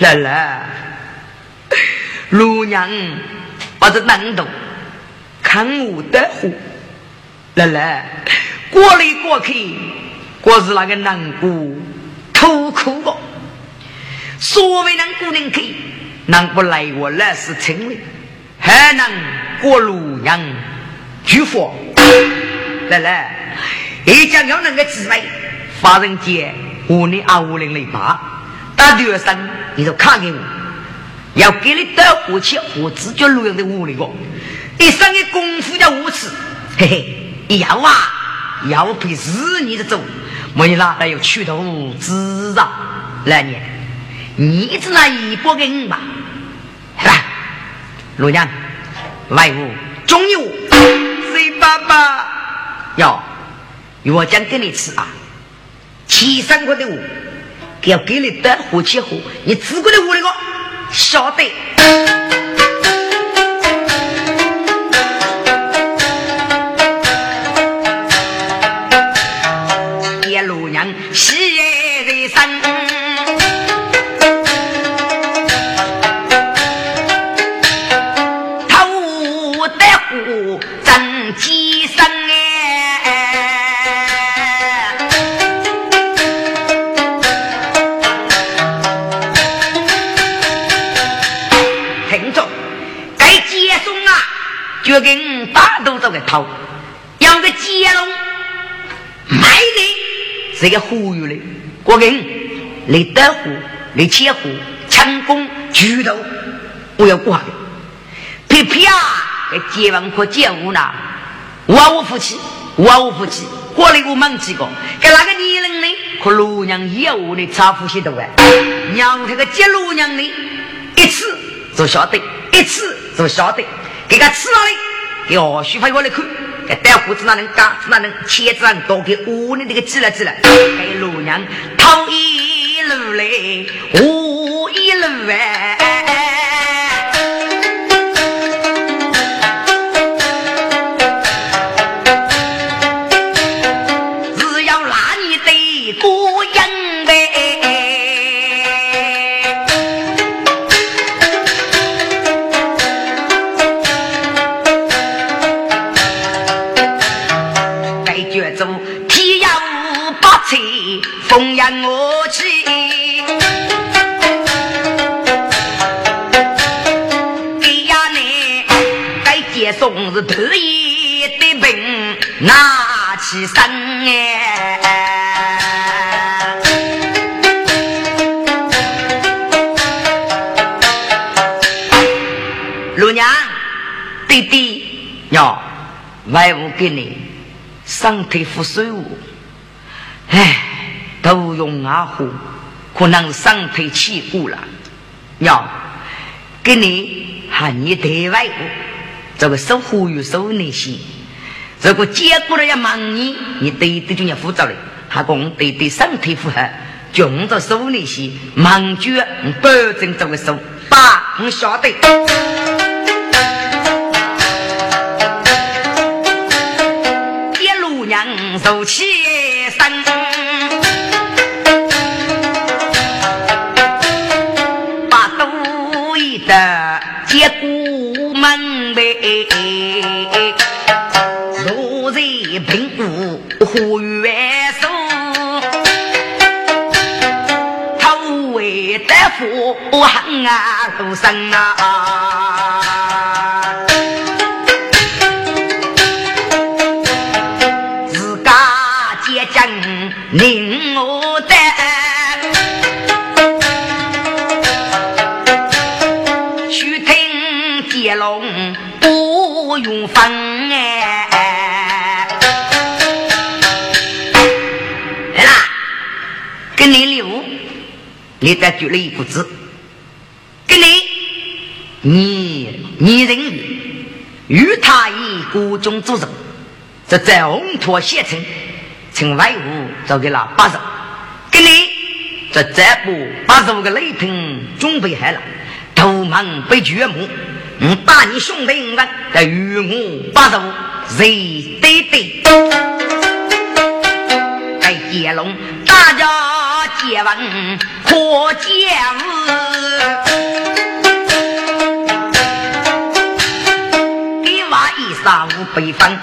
来来，陆娘把这难度看我的火，来来，过来过去，我是那个难过痛苦的。所谓能过人去，能不来我那是清理，还能过陆娘举佛，来来，一家要能个智慧。发人间，我你二五零零八，打第二声，你就看给我，要给你多火气，我直接录用在屋里个，一生的功夫叫无耻，嘿嘿，要啊，要陪日你的走，没你哪还有去头知道？来年，你只拿一百给你吧，来，陆娘，外屋终于，谁爸爸？要，我讲给你吃啊。七三块的我，要给你的我结婚你只管得我那个晓得。这个忽悠的，我跟你德虎、你切虎、强攻、巨头，我要挂的。皮皮啊，给结完可结婚了，我无福气，我无福气，过来我们几个，给那个女人呢？和罗娘业务的差夫些多哎，娘这个接罗娘的，一次就晓得，一次就晓得。给他吃哪里？给二媳妇过来看，给带胡子那能干，那能切子人多给屋里这个挤了挤了，给老娘掏一路来，我一路哎。扬我起，哎呀你该接送是特意的病，拿起身哎。陆娘，弟弟要外屋给你上腿敷水物，哎。都用阿虎，可能是伤腿起骨了。要给你喊你对外过，这个守护与守那些，如果结果了要忙你，你对对就要负责了。还讲对对身体负荷，用着守那些忙就保证这个守，爸，我晓得。一路娘走起身。门呗，如在平谷呼元首，头为大夫行啊都生啊，你得举了一股子。给你，你你人与与他以国中作证，这在红土县城，请外务交给了八十。给你，这这部八十五个雷霆准备好了，头门被掘墓，我打你兄弟们在与我八十五，谁对对？在接龙，大家借问可见给娃一三五北方，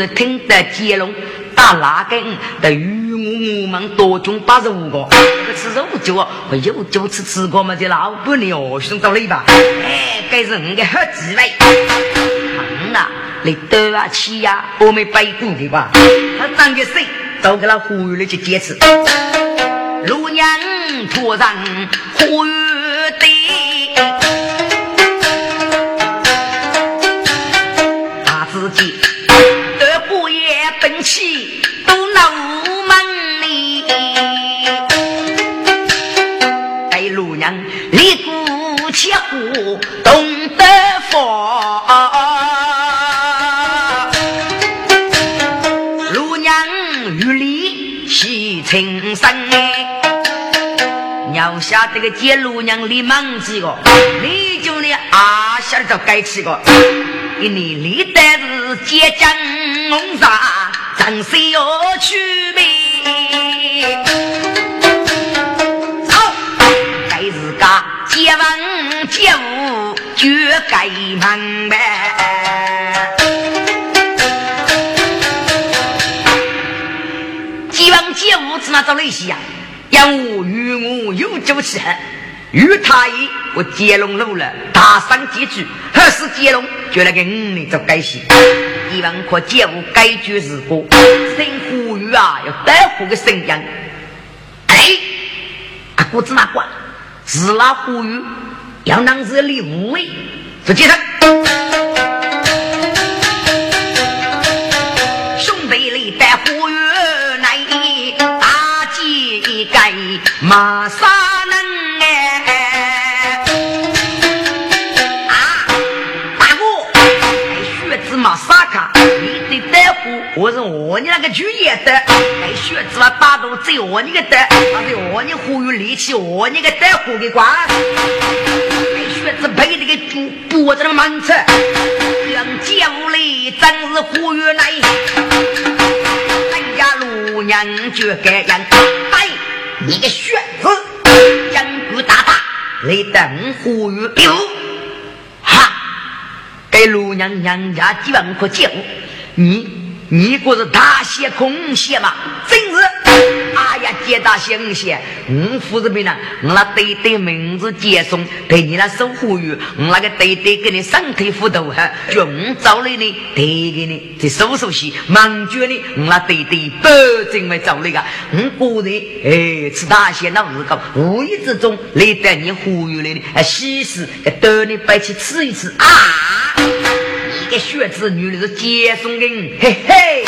是听得接龙打拉根的与我我们多中八十五个，这吃肉酒啊，我有酒吃吃过嘛？这老板娘哦，兄到里吧？哎，该是你的好滋味。嗯呐，你多啊气呀，我们白骨的吧？他长个谁？都给他呼吁了去坚持。路娘突然呼吁懂得佛，路娘与里喜情深哎，要下这个接路娘立忙几个，你就你阿下就该吃个，给你立的是接江红纱。人生要去呗，武绝该门呗。接文接武怎么找那些呀？要我与我有酒吃，与他一我接龙路了，大声几句，何时接龙？就那个五里做该戏。一万可借我改句是过，生呼吁啊，要带火个声音。哎，啊，姑子那管是那呼吁，杨当是礼物哎，就接上。兄弟里带呼吁来，大吉一改马上我是我你那个主业的，哎，学子嘛，大多只有我你个的，那是我你忽悠力气，我你个带货给管。哎，学子背那个猪脖子那个满车，让街屋里真是忽悠来。咱家路娘就该样，哎，你个学子，阳骨大大，来等忽悠哟，哈，给路娘娘家几万块钱，你。你不是大写空写嘛？真是！哎呀，接大星写，我负责别人，我那对对名字接送，对你那守护员，我那个对对给你身体辅导哈，就我找来呢，对给你这熟熟悉，忙觉呢，我那对对不怎么找那个，我个人哎吃大些那日搞，无意之中来带你忽悠来的，哎，喜事带你摆去吃一吃啊！个血子女的是接送人，嘿嘿，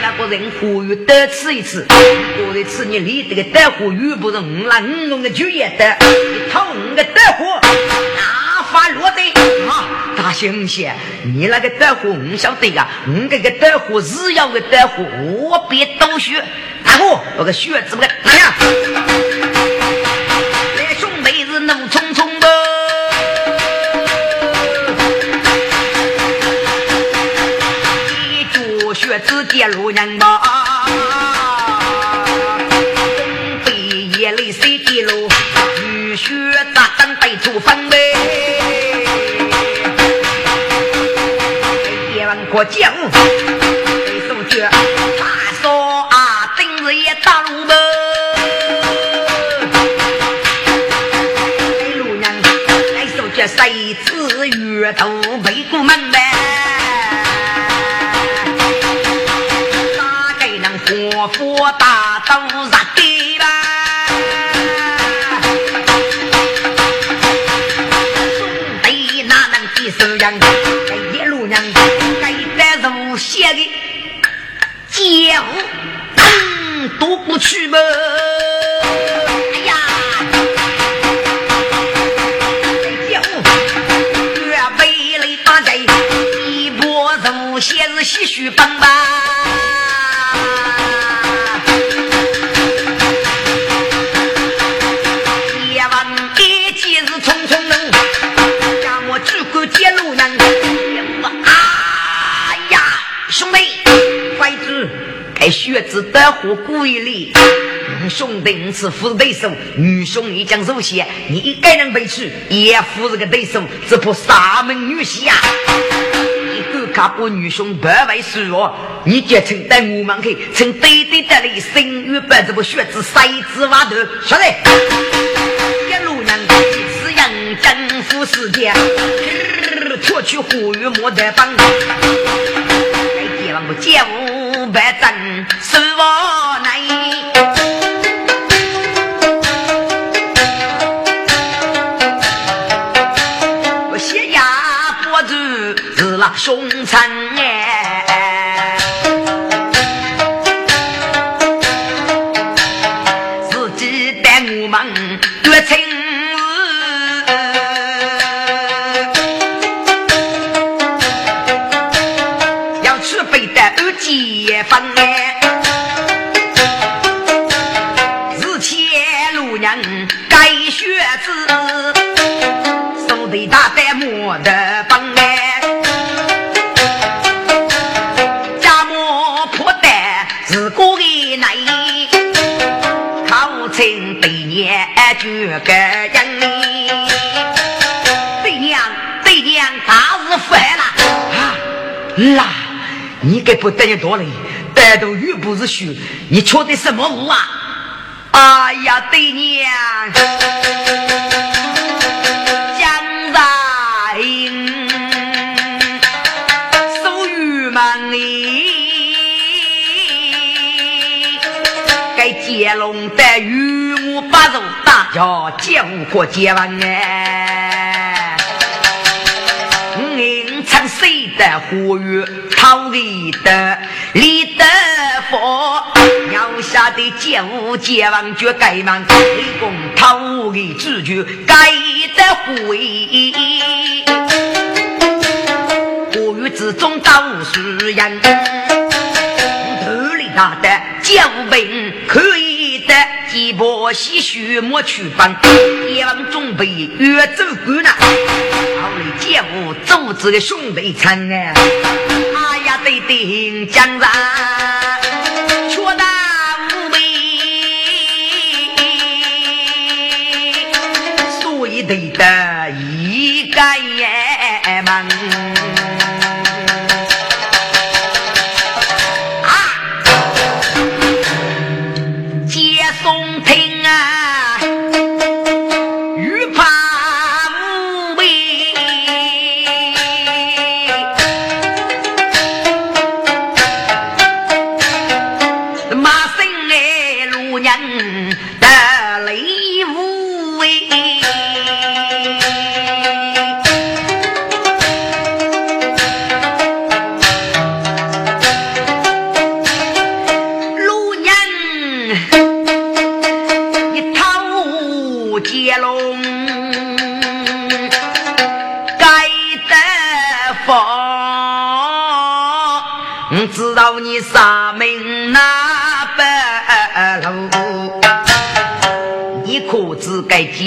那个人呼吁多吃一次，我的吃你离这个大火又不是五那五弄的就业的，你讨五个大火，哪发落的啊？大猩猩，你那个大火我晓得呀，我这个大火是要个大火，我别多学，大哥，我个血子不个，哪样？一路人吧，东北野里谁的路？过江，啊，今日一打路吧。路人来首曲，去吗？先是唏嘘帮吧，夜晚一见是匆匆路，让我只管接路人。哎呀，兄弟，该学子得火故意里。兄弟是夫对手，女兄一将入线，你一个人背去也夫是个对手，只怕沙门女婿呀。他把女兄百万输弱，你就趁带我们去，趁对对的里生育把这个血子塞子挖头，晓得？一路人一次扬征服世界，脱去虎羽莫得帮，该结王不结五百针，是我难。凶残啦，你该不得你多嘞，带头又不是虚，你缺的什么物啊？哎呀，对娘，江在手玉满哩，该接龙的玉木八肉。叫接无可接完哎，承谁的呼吁，讨你的李德福，要下的接无接完绝该忙，立功讨的知觉该得回，呼吁之中都是人，头里大的接无兵可以的。一波唏嘘莫去帮，一往准备越走过呢。好嘞，姐夫组织的兄弟参啊，哎呀，对对，江山却大无畏，所以对的一个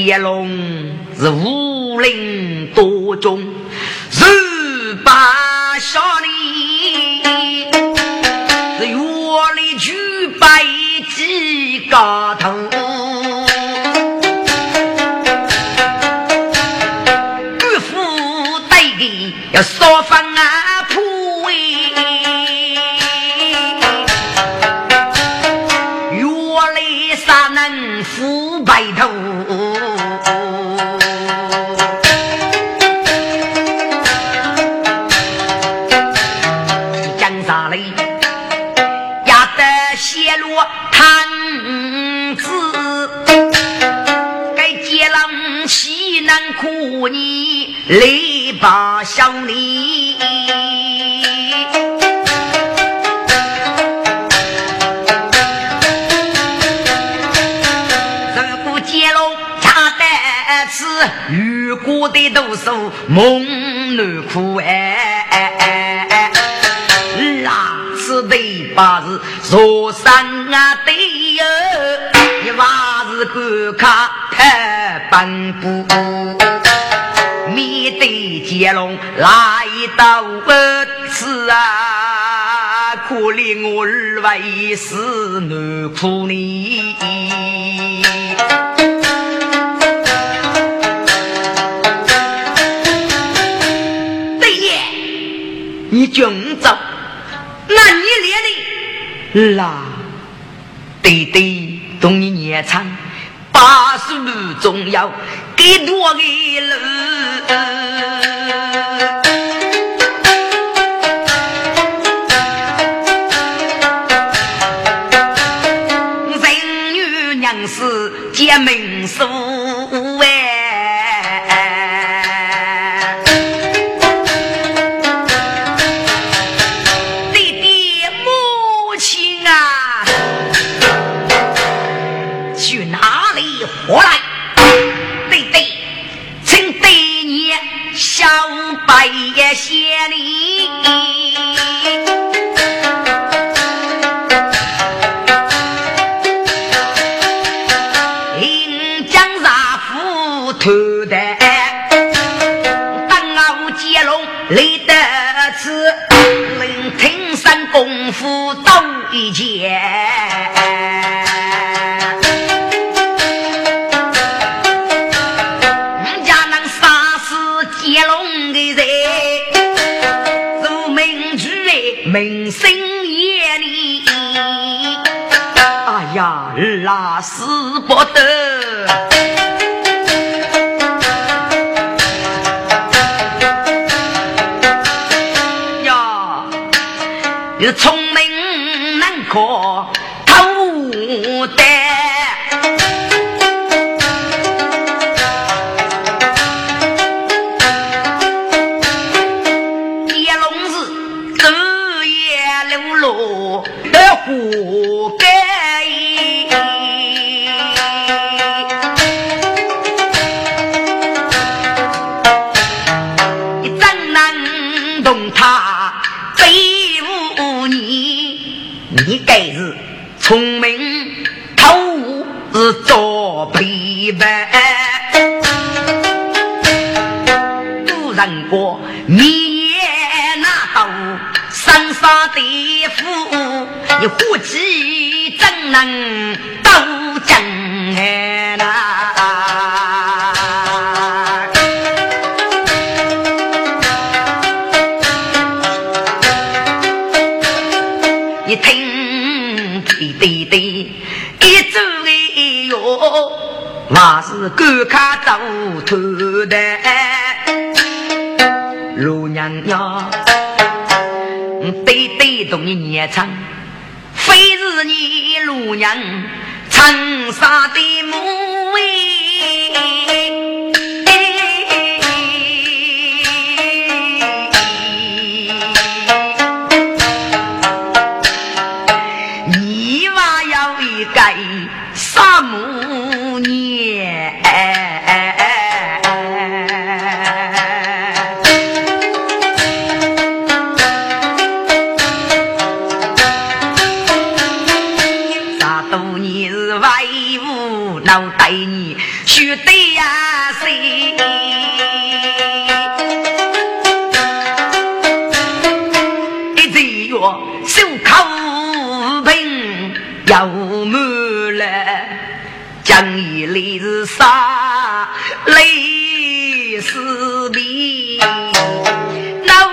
接龙是武林多中，十八少年是月里举百几个头，岳父带的要烧饭你泪把小你。如果的都是梦难苦哎，哪次的把是坐山啊对哟，一娃是观看太奔波，接龙来到二次啊，可怜我儿为是难苦你。你军走，那你练的啦？对对，同你年长，八十路重要，给多个路。人女娘是结命数。一听，滴滴滴，一走哎哟还是赶快走头的，罗娘娘，对对动你念唱，非是你罗娘长沙的母你三泪四滴，那，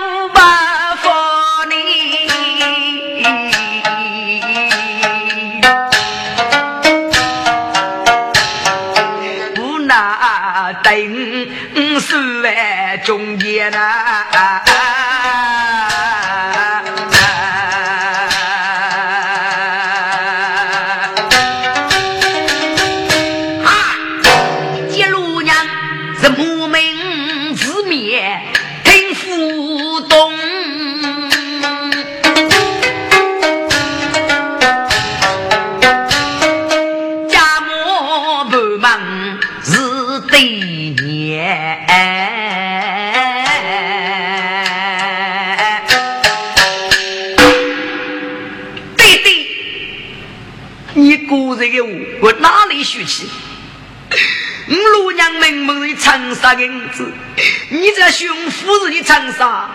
无奈等中间。这年，对对，你姑人的话，我哪里学去？我老娘明明的长沙的日子，你这熊夫人的长沙，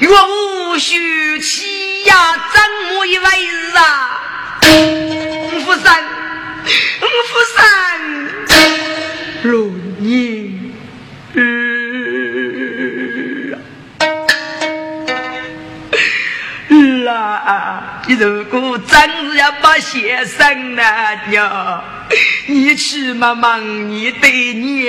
岳无学去呀，怎么一回事啊？五福山，五福山，罗娘，啦！你如果真是要把先生那娘，你去嘛忙你的你。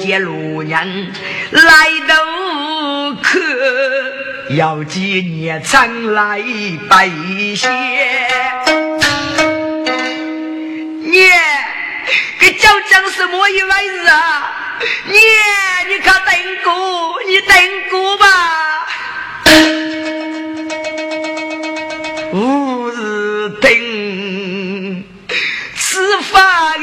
接路人来到，要几年常来拜谢。你。给讲讲什么一回事啊？你你看等过，你等过吧。吾是等此法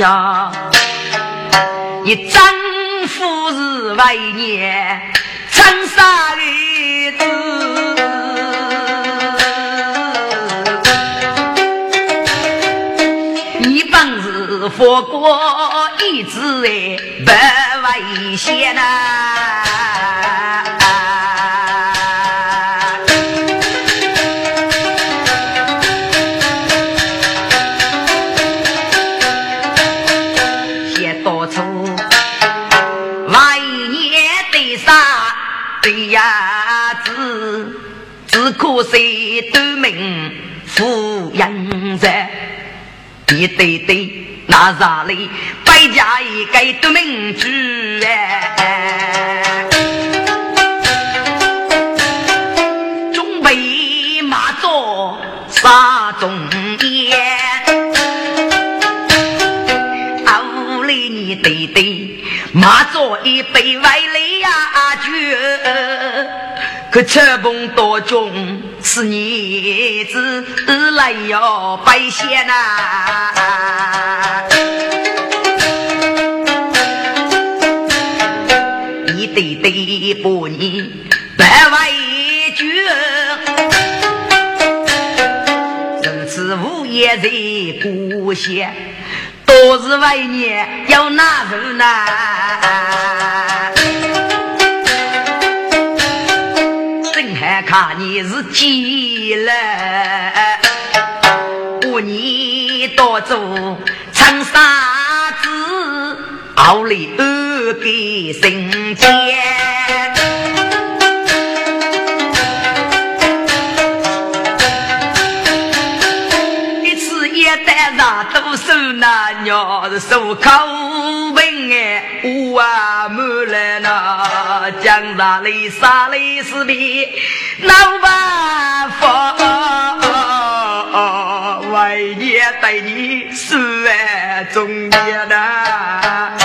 呀，你丈夫是为年长沙的子，你本是佛国一子哎，不危险呐。你对对那啥里百家一个都名句哎，准备马做杀中烟，啊屋里你对对马做一杯外来呀酒。可车棚多重是儿子来要白线呐，一对对把你白为绝，从此无言在故乡，多是为年要哪人呐？看你是几了，我你多做长沙子，奥里二给生煎，一次一单上都收那鸟是收口本哎，我啊木来那江上里沙里是比。老办法，为你对你十万中年呐！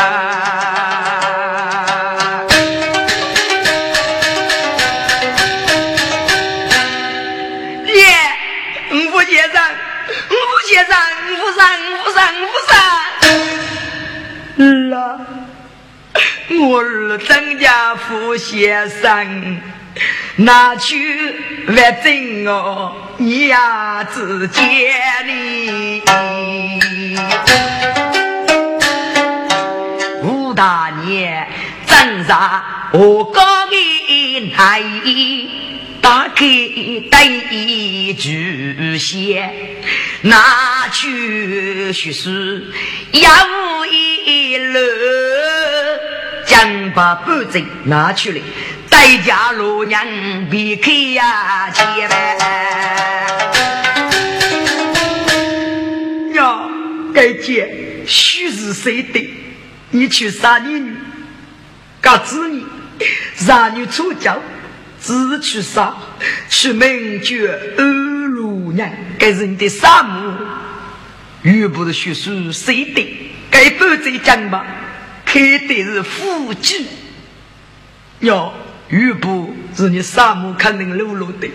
曾家福先生。拿去万真哦，你呀只见哩。吴大年正啥我高的来，打开一句先，拿去学书要一路，将把半针拿去了。在家老娘别开呀，千万呀！该姐须是谁的？你去杀你女，告子你，让你出家，只去杀，去名绝二路娘，该是你的杀母，又不是学书谁的？该不再讲吧？开的是夫君。哟，玉布是你沙漠肯定露露的，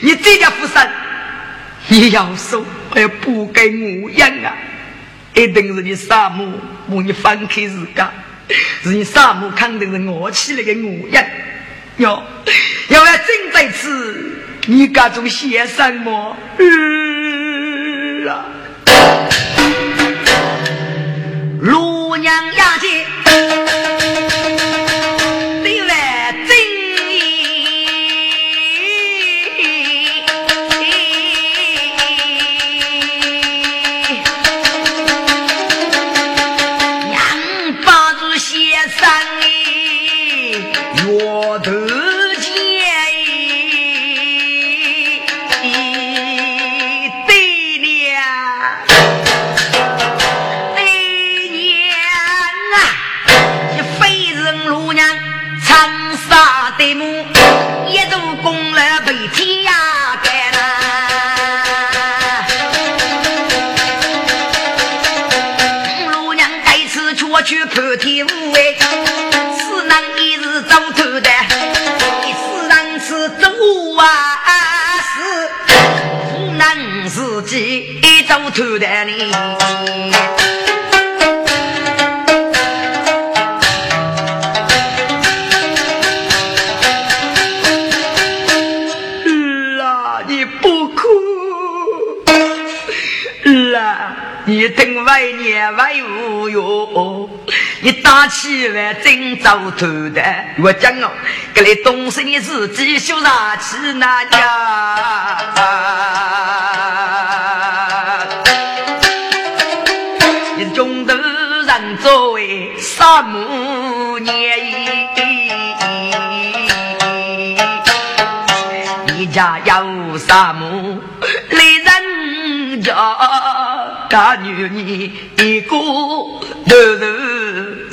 你这家富商，你要收还要补给我养啊！一定是你沙漠把你放开自家，是你沙漠肯定是我起来的我养。哟，要要真在此，你家中写什么？嗯啊，陆娘呀姐。起来真遭头的。我讲哦，这里东西你自己修啥去那呀？作为沙母年，一家有沙母来人家，大女儿一个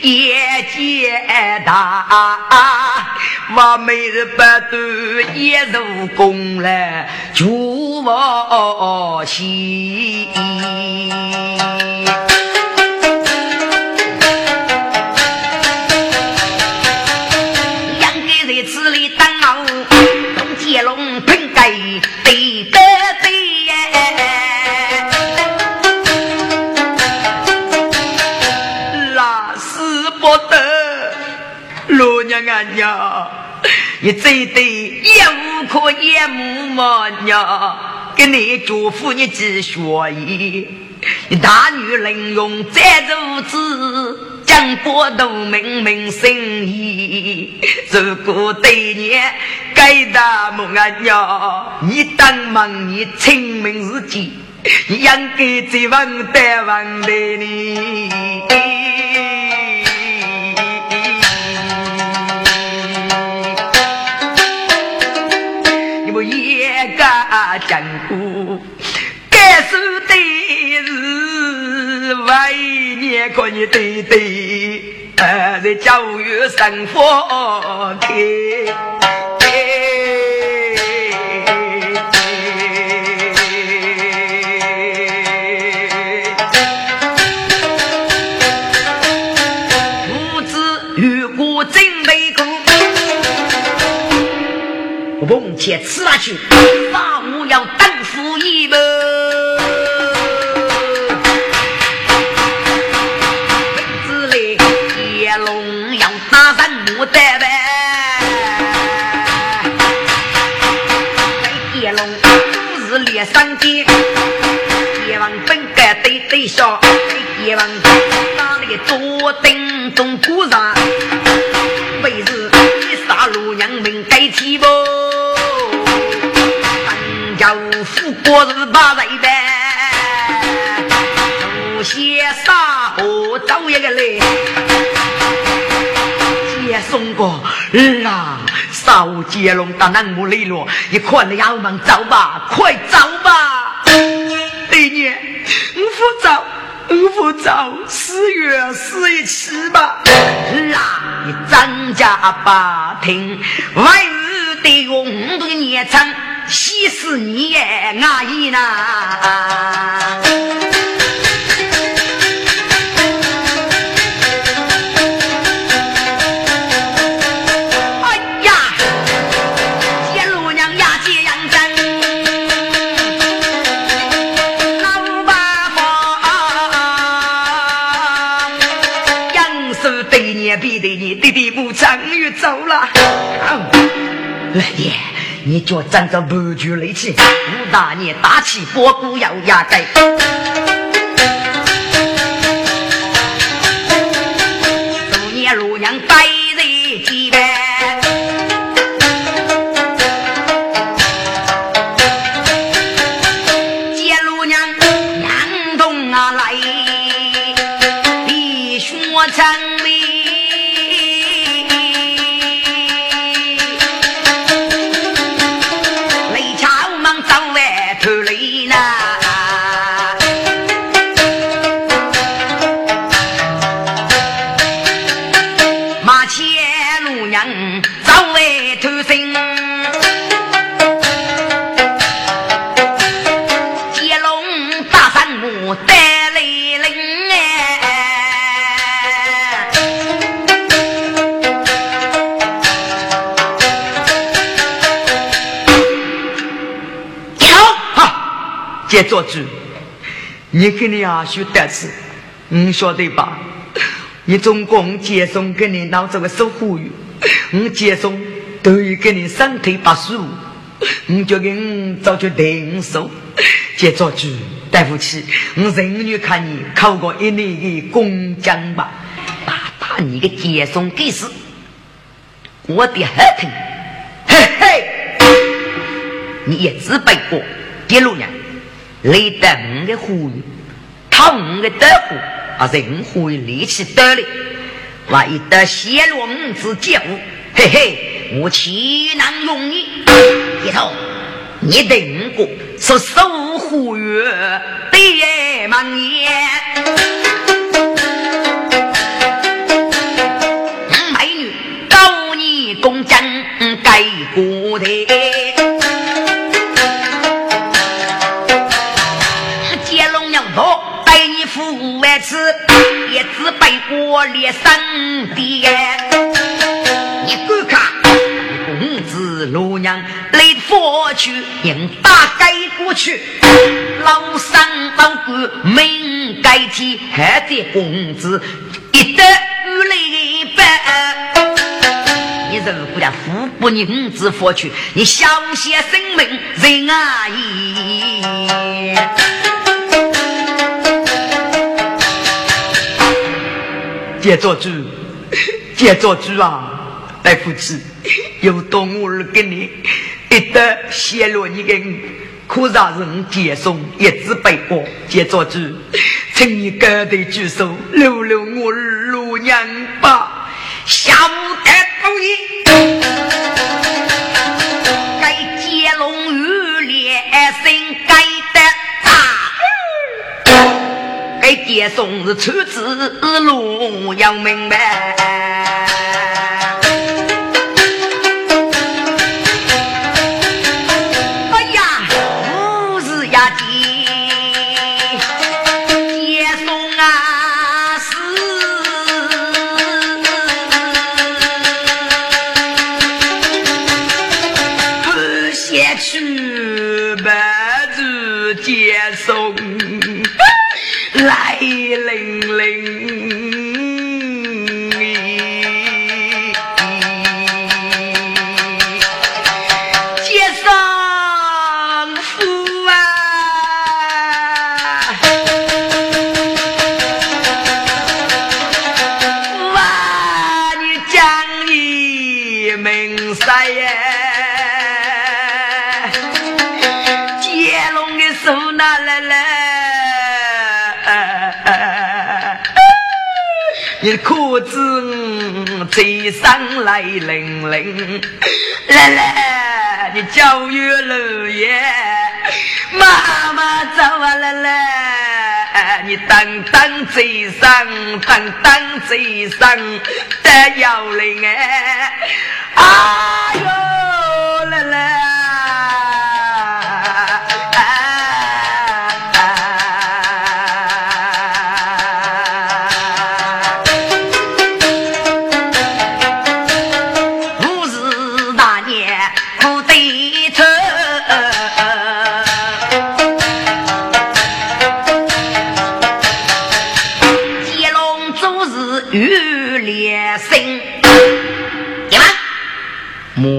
也接大，我每日不断也入宫来祝我喜。你这对也无可言母嘛娘，给你祝福你继学业，你大女人用再如此，讲国都明明生意。如果对你该大母俺娘，你当忙你清明自己，你应该在问的问的你。该说的是万年可你对对，呃，在教育生活开。父子如果真没空，我碰见吃下去。要等夫一步，打三木的呗。叶龙不是猎山的，叶王本该对对笑，叶王儿啊，少接龙到南木里了，你快点要忙走吧，快走吧。对你，我不走，我不走，四月四一起吧。儿啊，你张家把听，外日的用的年长，喜死你也阿姨呐。弟弟不长于走了，老爹，你就站着不住力气，五大爷打起波鼓要压盖，祝你老娘百做主，你跟你阿叔得势，你晓得吧？你总共接送给你闹这个守护员，我接送都于给你三腿八十五，我就给你早就定数。接做主，对不起，我认女看你考过一年的工匠吧，打打你的接送给死，我的很疼，嘿嘿，你也只背过第六年。来得五个呼吁，讨五个得呼，啊，任何力气得力，为得泄露五子节物，嘿嘿，我岂能容你？一头，你等过是守护月的门面，美女高你公正该过的。背过连三爹，你观看公子罗娘来佛去，应大改过去，老三老官命改天，还在公子一得雨来白。你如果要富不宁之佛去，你小些生命人啊姨。接做主，接做主啊！大 夫子，有多我儿给你一得泄露你的，可让人接送一直背过。接做主，请你高抬举手，留留我儿罗娘吧。下午得同意，接送是出子路要明白。你裤子嘴上来零零，来来，你教育老爷，妈妈走啊来来，你当当嘴上，当当嘴上的摇铃哎，哎呦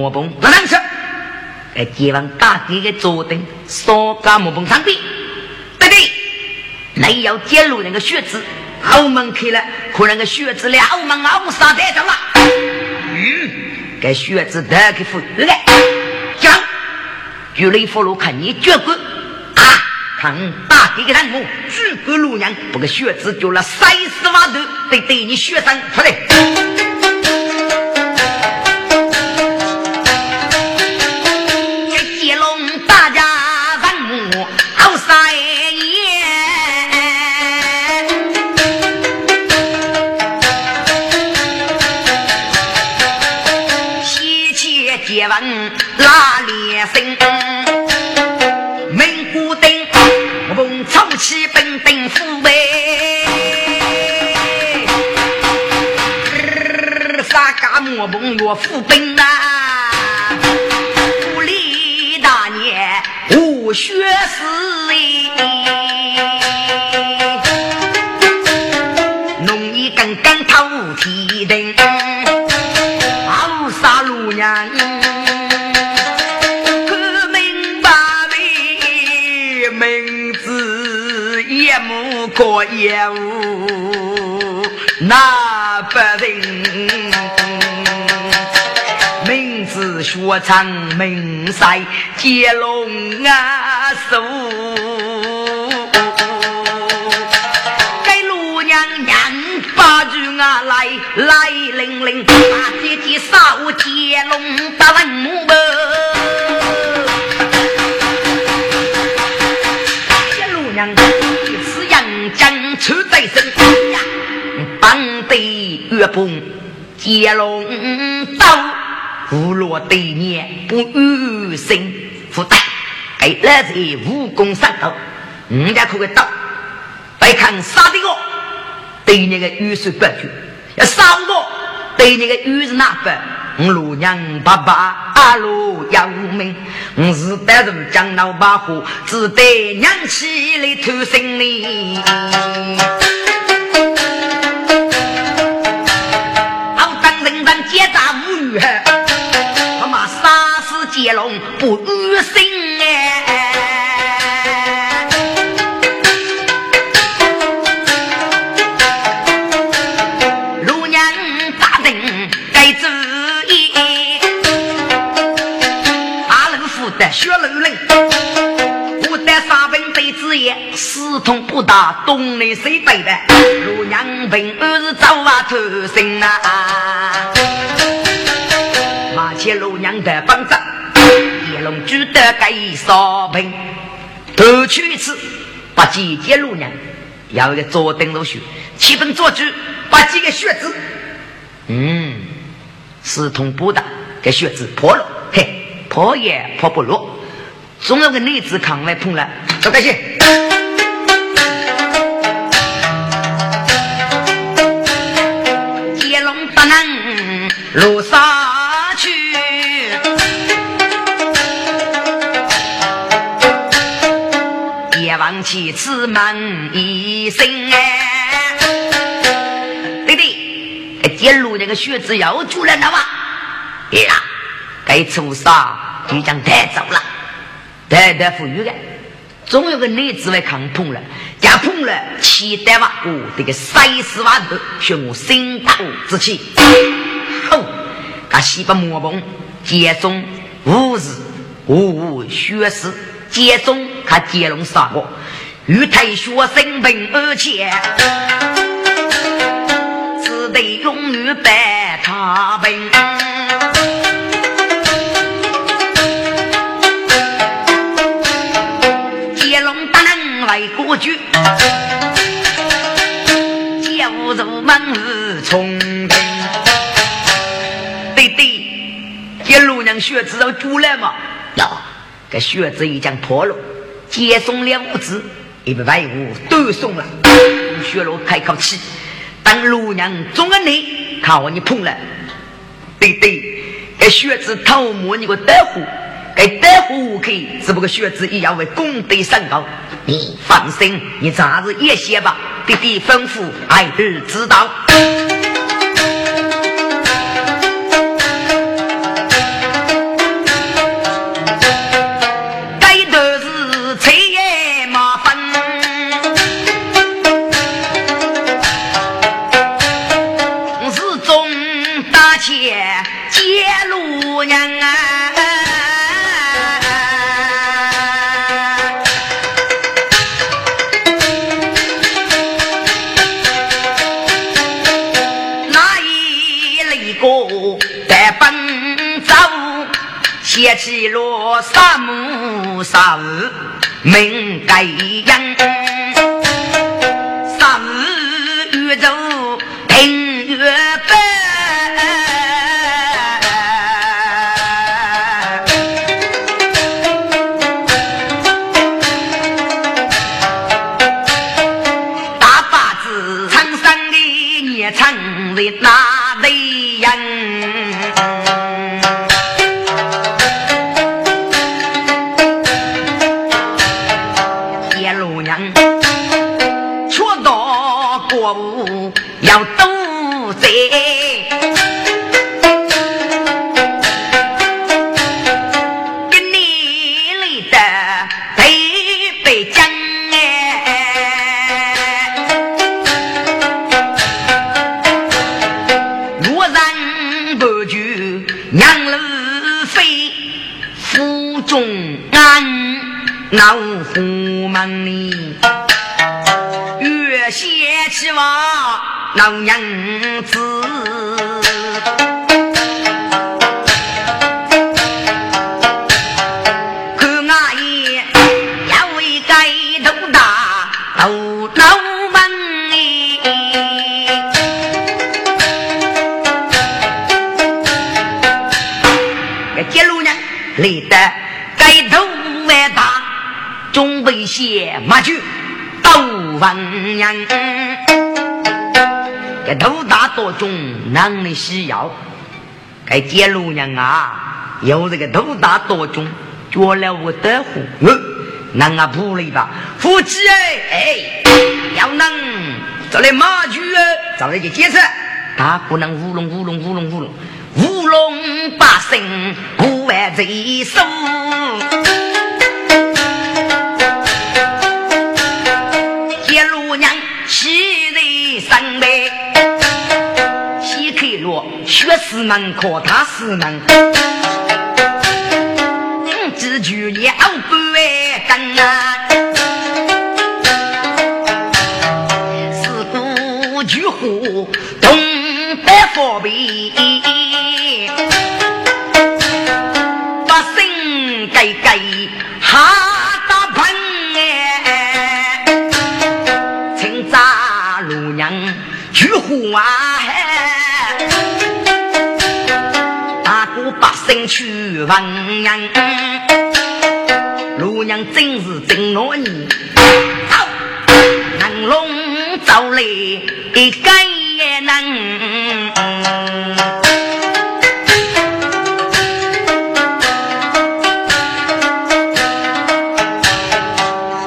木棚那上去，哎，街坊大地的桌灯，烧干木棚上边，对对，没有揭露那个血字，后门开了，可能个血字了，后门后杀带走了。嗯，该血字得给付了，讲，举雷佛罗看你绝棍啊，看大地的人物，举个路娘，不个血字就了三十万头，得对你血生出来。拉连声，门鼓灯，风草起奔奔虎背，啥家莫蹦岳父本呐？武力大年武学士过业务那不人，名字？学唱名赛接龙啊手，给路娘娘把句啊来来灵灵，大姐姐扫接龙打文木门。出在身呀，当得月崩接龙刀，无落对面不与生负担，给儿子武功上头，人家可个刀，别看杀的我，对那个玉手不去，要杀我，对那个玉是哪分？我罗娘爸爸阿罗要命，我是带着江老把火，只得娘起来偷生哩。好当人人结扎无语，他妈杀死劫龙不恶心血楼人，我带三分对子爷，四通不打，东南西北的，如娘平儿是早晚偷生啊！马前罗娘的帮着，叶龙举得该烧饼，偷去一次，把几件罗娘，要一个坐等落血，七分做主，把几个血子，嗯，四通不打，给血子破了，嘿。破也破不落，总有个女子扛来碰了，多感谢。接龙不能路上去，别忘记此门一声哎。弟弟，接路那个靴子要出来了吧？呀。该出杀就将带走了，带带富裕的，总有个女子来抗碰了，家碰了七百万，我这个三十万头，学我心头之气。吼！他西北莫碰，接中无日无学士，接中他接龙杀过，与太学生本而且。得永远白他平。无入门是从兵。对对，接路娘血子要出来嘛？呀，这血子已经破了，接送了物资，一百万物都送了。血罗开口气，当路娘中了你，看我你碰了。对对，这血子偷摸你个大户，给大户可以，只不过学子也要为功德上高。你放心，你暂时也歇吧。弟弟吩咐，爱儿知道。写喜罗三木三日命该养，老娘子，看阿爷要为盖头大头老门哎，这路呢累得盖头外大，准备写马驹。斗文人，头大多种，能力需要。该接路人啊，有这个头大多种，做了我的户，那啊不累吧？夫妻哎哎，要能找来马驹啊，找来个劫色，他不能乌龙乌龙乌龙乌龙，乌龙百姓不万贼手。三杯，西开路，学士们可他师门，几句要不为根啊，四顾巨虎，东北方便，把心改改哈。啊！去问人，路娘真是真罗你，走，能龙走来一个也能，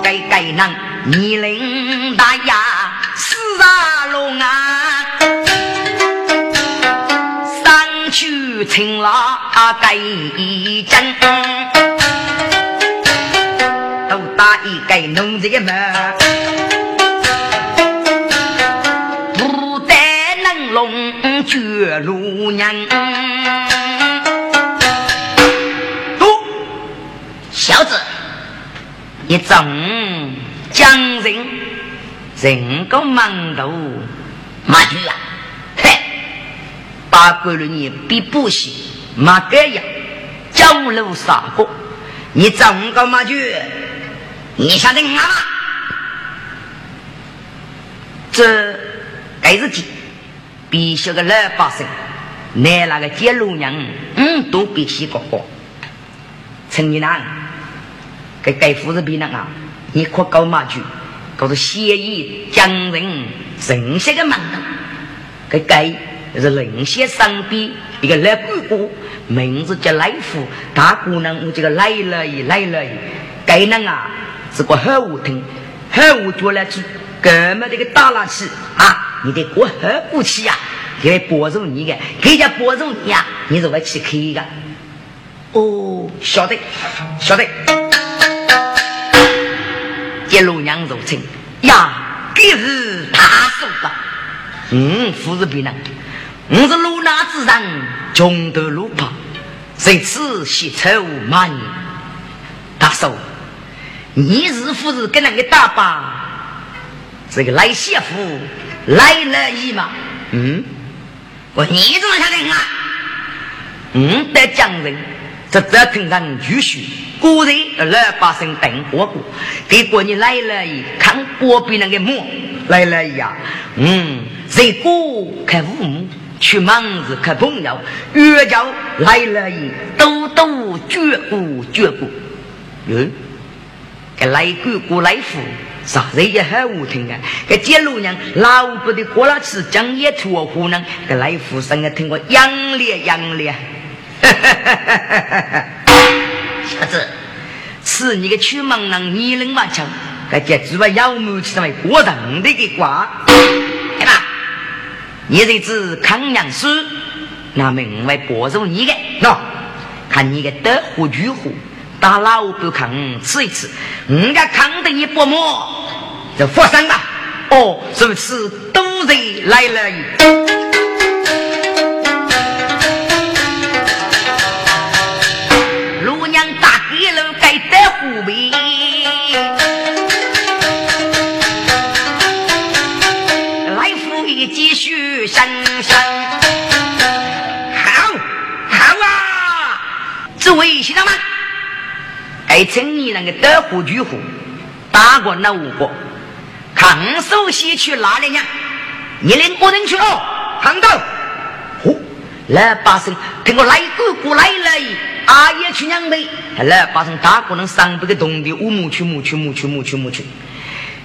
该该能你领大呀，四啊龙啊！青拉盖一针，都打一盖弄这个门，不得能龙绝路人。都小子，一种将人人个馒头，马驹啊，嘿。八过了你比不习，马盖呀，江路杀过，你怎个嘛去？你晓得我吗？这该是几？必须个老百姓，乃那个接路娘，嗯，都必须过过。陈一郎，给该夫人别人啊，你可搞嘛去？搞是协议将人人些个门道，给是人些上边一个老姑姑，名字叫来福，大姑娘我这个来了一来了一，该人啊是个好无听，好无做来去，哥们这个打拉起啊，你得过好过去呀，给保住你的，给家保住你呀，你是会去开的。哦，晓得，晓得。一路娘入城呀，这是他说的。嗯，夫人别人，我是路那之人，穷得路旁，在此携丑骂你。大嫂，你是不是跟那个大爸这个来媳妇来了一嘛？嗯，我你怎么晓得啊？嗯，得讲人。这这听人继续，果然老百姓等我过。结果你来了一看锅边那个馍来了呀，嗯，谁过看父母，去忙子看朋友，越叫来了一都都绝过绝过。嗯，这来过过来福，啥人也很无听啊。这街路娘老不得过了吃江也吐湖呢，这来福生啊听过养烈养烈。小子，是你个出门人，你能嘛强？该接住把妖魔去成为过堂的给挂，对吧？你这只康养师，那么我会保住你的。喏，看你的德和如何，打老不康吃一吃，人家康的你不摸，就发生了。哦，如此都人来了。诸位先生们，该请你那个德虎巨虎打过那五个，看首先去哪里呢？你领个人去哦，看到。哦，来八声，听我来哥哥来了。阿爷去娘呗，来把成大可能上百个洞的，我母去母去母去母去母去，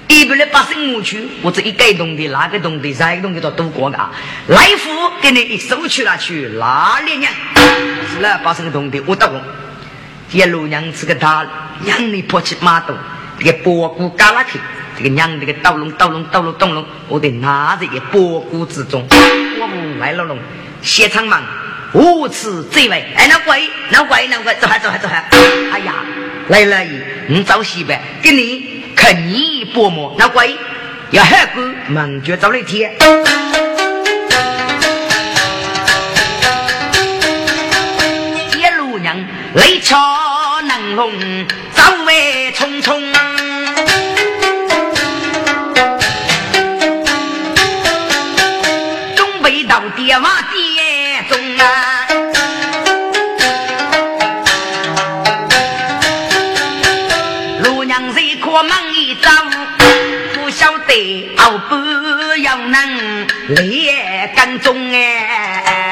一百来八十母去，我这一改洞的，那个洞的，三个洞的都都过啊。来福给你一手去了去，哪里呢？是来八十洞的，我打工一路娘是个大娘的破起马洞，这个波谷嘎拉去，这个娘这个刀龙刀龙刀龙刀龙，我得拿在个波谷之中，我不来了龙，现场忙。无此罪位，哎，那鬼，那鬼，那鬼，走开走开走开！哎呀，来了姨，你早西呗，给你看你薄膜，那鬼，要海狗猛脚走了一天，雷敲能龙，走为匆匆，准备到爹妈爹中啊。路娘谁可忙一遭，不晓得熬不要能烈干中哎，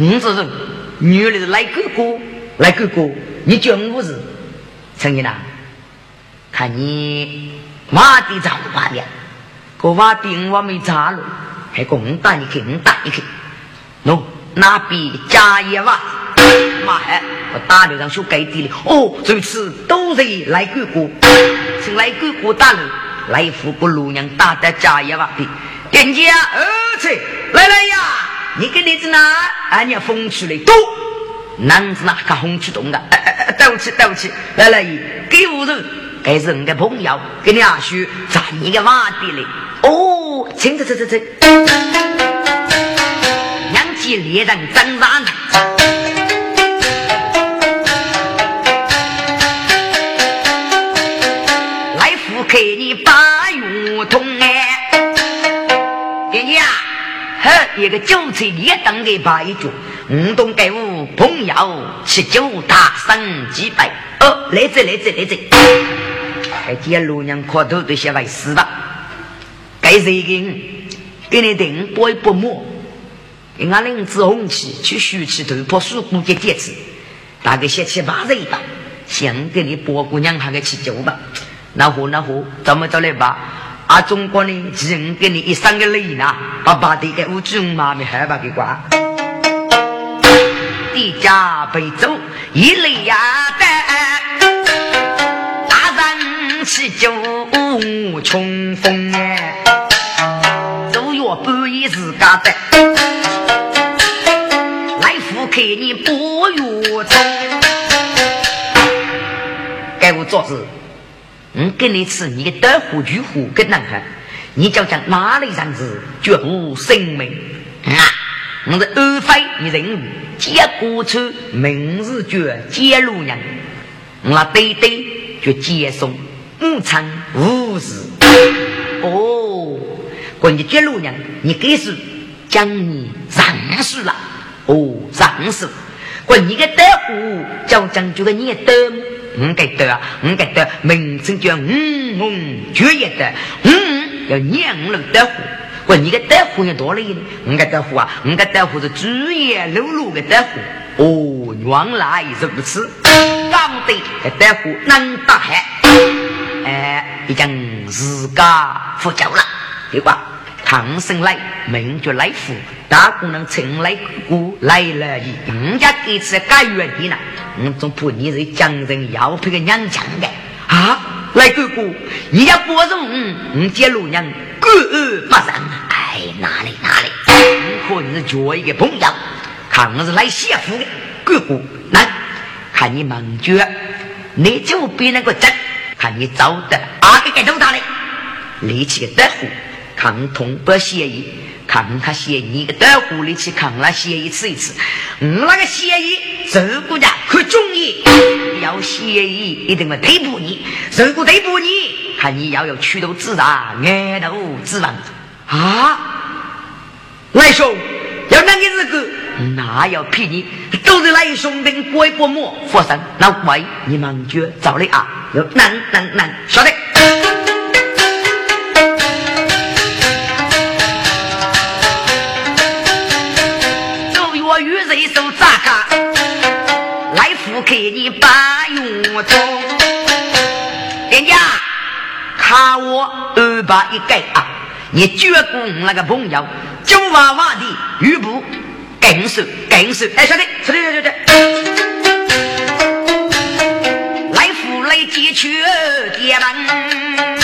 五子人，女的是来哥哥，来哥哥，你叫五子，陈一郎，看你挖地找挖的，个挖地我没查了，还公打你去，你打你去，喏，那比家业挖，妈嗨，我打的上修盖地的，哦，如此都是来哥哥，请来哥哥打了，来福不如娘打的家业挖的，人家儿子来来呀。你给你子呢？啊，你风趣的多，男子哪个风趣动的？对不起，对不起，来来姨，给我人，给是你的朋友，给你阿叔赚一个瓦地嘞。哦，请请请请请，两骑猎人张三，来福给你把月通呵，一个韭菜猎当的八一脚，五东给我朋友吃酒大声几杯。哦，来这来这来这，还见路娘磕头都些为死吧。该谁给？给你订包不磨，俺领子红旗去竖起头破树木的戒指，大概写七八人吧。想给你包姑娘还个去酒吧？那好那好，怎么着来吧？啊，中国呢，只能给你一生的礼呢，把把的给五军妈咪害怕给挂。地家被走一累呀的，大人吃酒冲锋哎。半夜自家的，来福开你不月中。该我做事，我给你吃你的豆腐、菊花跟男孩，你就讲哪里上子绝无生命啊！我是安徽人物，接过去明日绝接路人，我对对就接送午餐无事哦。关于接路娘，你给是将你上诉了哦，上诉。关你个德户叫将就个你德，唔该德啊，唔该德，名称叫五五绝业的，嗯，要念五路德户。关你个德户有多累呢？五个德户啊，五个德户是主业碌碌的德户。哦，原来如此，当得德户能打海，哎，已经自家负疚了，对吧？唐僧来，名叫来福，大姑娘请来姑来了，人家给次改原地呢。我总怕你是江人要配个娘亲的啊！来姑姑，你要保重，我接路娘过不上。哎，哪里哪里，我可你是交一个朋友，看我是来谢福的。姑姑，来看你忙脚，你就比那个真，看你走的阿个给多大的，力气个得乎。抗痛不协议，抗他协议个到屋里去抗了协议吃一次。我那个协议，这国家可中意，要协议一定会对付你。如果对付你，看你要有屈头自大，额头自亡啊！来兄，要哪个日子，那要骗你，都是来兄弟乖过末，佛山那乖，你们就找你啊！有难难难，晓得。给你把用中，人家看我二八一盖啊！你绝供那个朋友，九娃娃的玉布，更是更是哎，兄弟，兄弟兄弟，来福来接去爹们。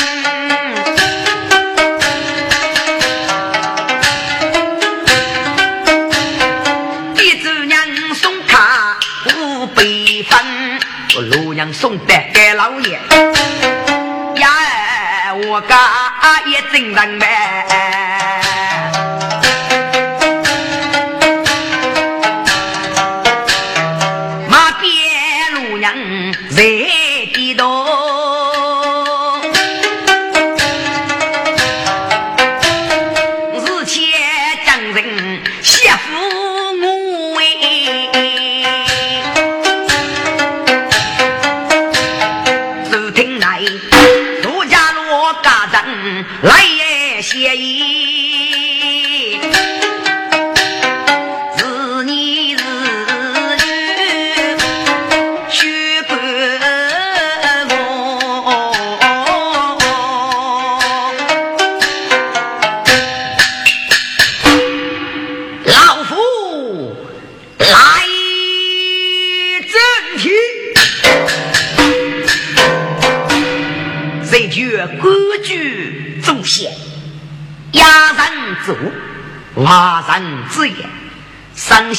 娘送的给老爷，呀，我家也真人美。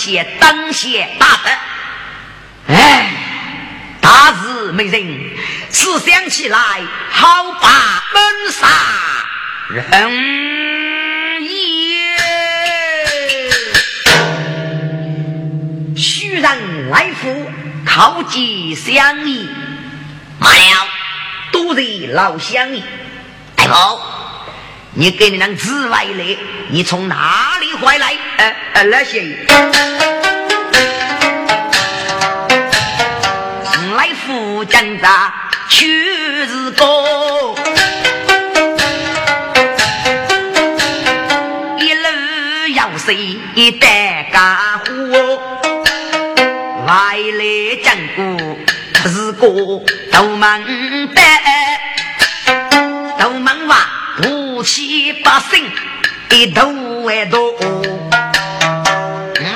上写当写大德。哎，大事没人，思想起来好把门杀人也。虚人来福，靠近相依。马了，都是老乡里。大夫，你给你那紫外来，你从哪里回来？呃呃，那些来福建的去日高，一路要水带干货，外来讲过是个都门的。五七八声，一头外多。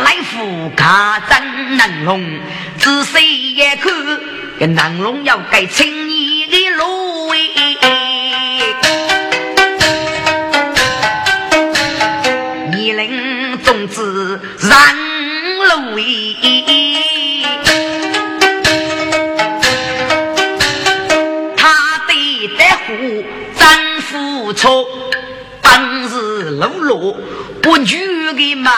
来福卡真能龙，仔细一看，个能龙要改青泥的芦苇。你领种子让芦苇。付出，本是路路不举的马。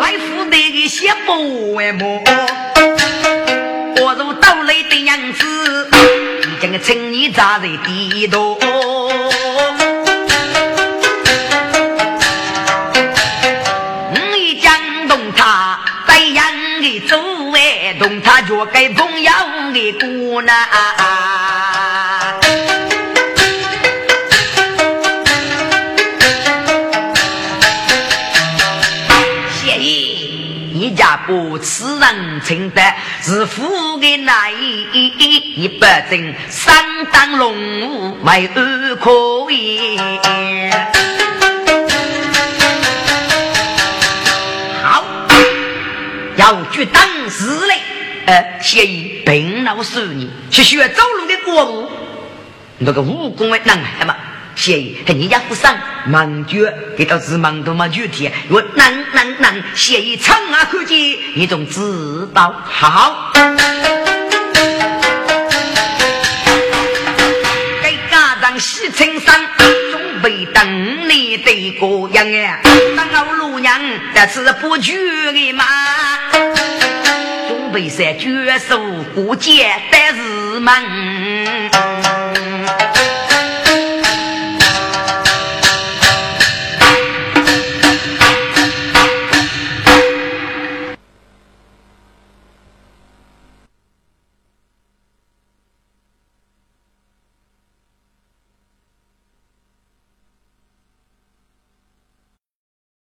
来福的个些不为么？我如到来的样子，已经请你扎在地头。我一讲动他，在样的周围动他脚给朋友的姑娘。谢意，你家不此人称得是富的那一一一一百针，三当龙武为二可以。好，要去当时嘞。呃，谢意本老师你去学走路的过路，那个武功的男孩嘛。谢意，你家不上忙脚，给到是忙都忙具体，我能能能，谢意长啊可见，你总知道好。给家长洗衬衫，准备等你的过样哎，当我路娘，但是不举的嘛。为啥绝守不见白日梦